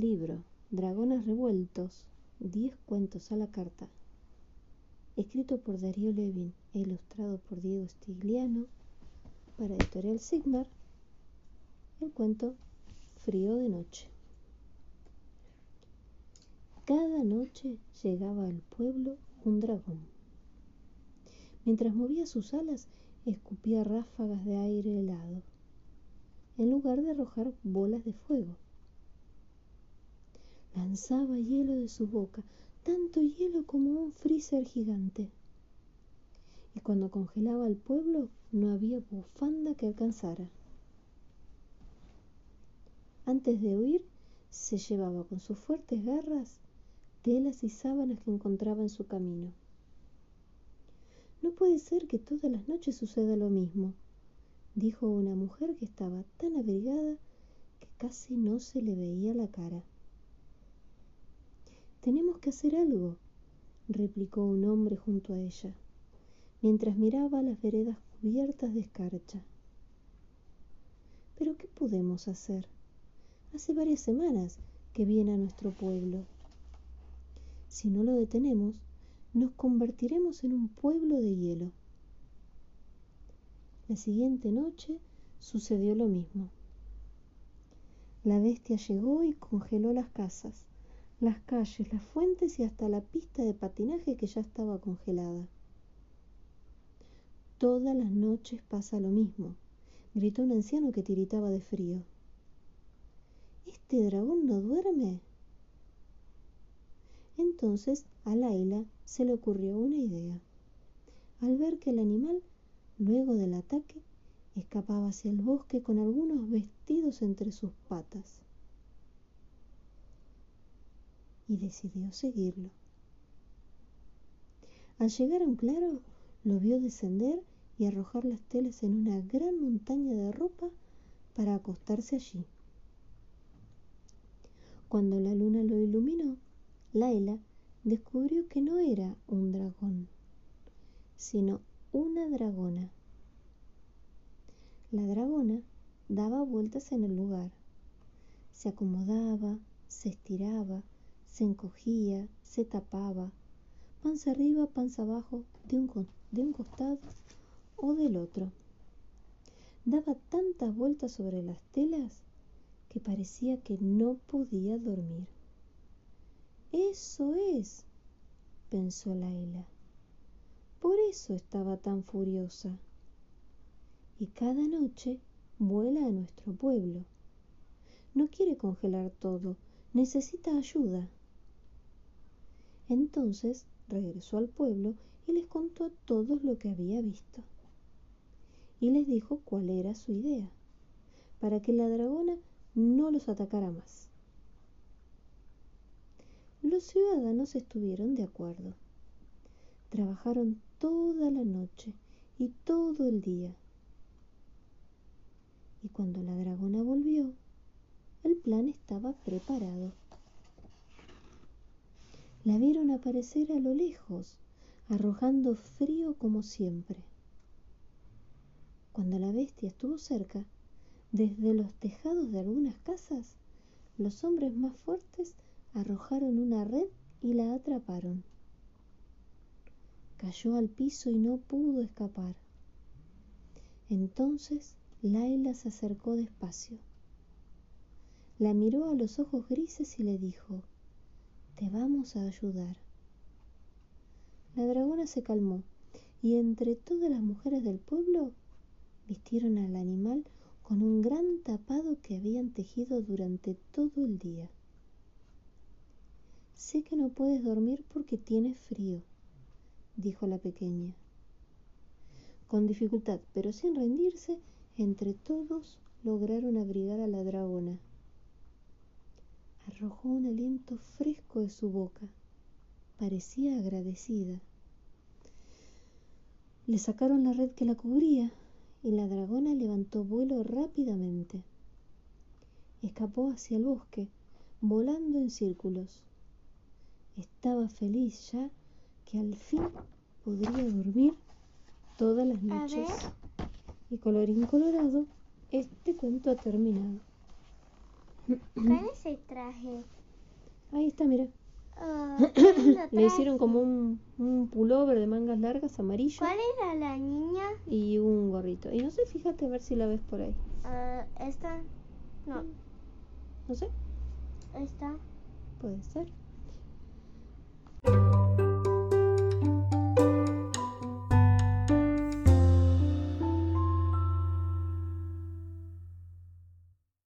libro, Dragones Revueltos, 10 cuentos a la carta, escrito por Darío Levin e ilustrado por Diego Stigliano, para Editorial Sigmar, el cuento Frío de Noche. Cada noche llegaba al pueblo un dragón. Mientras movía sus alas, escupía ráfagas de aire helado, en lugar de arrojar bolas de fuego. Lanzaba hielo de su boca, tanto hielo como un freezer gigante. Y cuando congelaba al pueblo, no había bufanda que alcanzara. Antes de huir, se llevaba con sus fuertes garras telas y sábanas que encontraba en su camino. No puede ser que todas las noches suceda lo mismo, dijo una mujer que estaba tan abrigada que casi no se le veía la cara. Tenemos que hacer algo, replicó un hombre junto a ella, mientras miraba las veredas cubiertas de escarcha. Pero ¿qué podemos hacer? Hace varias semanas que viene a nuestro pueblo. Si no lo detenemos, nos convertiremos en un pueblo de hielo. La siguiente noche sucedió lo mismo. La bestia llegó y congeló las casas, las calles, las fuentes y hasta la pista de patinaje que ya estaba congelada. Todas las noches pasa lo mismo, gritó un anciano que tiritaba de frío. ¿Este dragón no duerme? Entonces a Laila se le ocurrió una idea. Al ver que el animal, luego del ataque, escapaba hacia el bosque con algunos vestidos entre sus patas y decidió seguirlo. Al llegar a un claro, lo vio descender y arrojar las telas en una gran montaña de ropa para acostarse allí. Cuando la luna lo iluminó, Laila descubrió que no era un dragón, sino una dragona. La dragona daba vueltas en el lugar, se acomodaba, se estiraba, se encogía, se tapaba, panza arriba, panza abajo, de un, de un costado o del otro. Daba tantas vueltas sobre las telas que parecía que no podía dormir. Eso es, pensó Laila. Por eso estaba tan furiosa. Y cada noche vuela a nuestro pueblo. No quiere congelar todo, necesita ayuda. Entonces regresó al pueblo y les contó a todos lo que había visto. Y les dijo cuál era su idea, para que la dragona no los atacara más. Los ciudadanos estuvieron de acuerdo. Trabajaron toda la noche y todo el día. Y cuando la dragona volvió, el plan estaba preparado la vieron aparecer a lo lejos, arrojando frío como siempre. Cuando la bestia estuvo cerca, desde los tejados de algunas casas, los hombres más fuertes arrojaron una red y la atraparon. Cayó al piso y no pudo escapar. Entonces Laila se acercó despacio. La miró a los ojos grises y le dijo, te vamos a ayudar. La dragona se calmó y entre todas las mujeres del pueblo vistieron al animal con un gran tapado que habían tejido durante todo el día. Sé que no puedes dormir porque tienes frío, dijo la pequeña. Con dificultad, pero sin rendirse, entre todos lograron abrigar a la dragona arrojó un aliento fresco de su boca. Parecía agradecida. Le sacaron la red que la cubría y la dragona levantó vuelo rápidamente. Escapó hacia el bosque, volando en círculos. Estaba feliz ya que al fin podría dormir todas las noches. Y colorín colorado, este cuento ha terminado. ¿Cuál es el traje Ahí está, mira. Ah, ¿quién lo Le hicieron como un, un pullover de mangas largas amarillo ¿Cuál era la niña? y un gorrito. Y no sé, fíjate a ver si la ves por ahí. Ah, esta. No, No sé, esta. puede ser.